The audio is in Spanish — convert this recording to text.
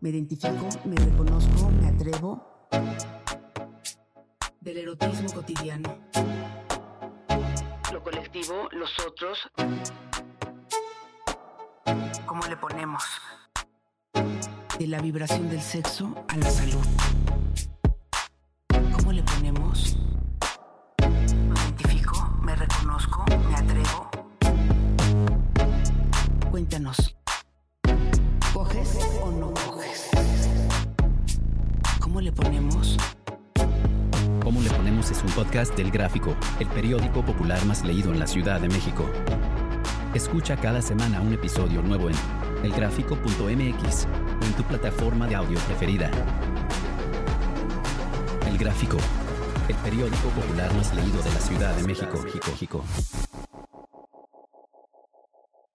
Me identifico, me reconozco, me atrevo. Del erotismo cotidiano. Lo colectivo, los otros. ¿Cómo le ponemos? De la vibración del sexo a la salud. ¿Cómo le ponemos? ¿Coges o no coges? ¿Cómo le ponemos? ¿Cómo le ponemos? Es un podcast del Gráfico, el periódico popular más leído en la Ciudad de México. Escucha cada semana un episodio nuevo en elgráfico.mx o en tu plataforma de audio preferida. El Gráfico, el periódico popular más leído de la Ciudad de México. México.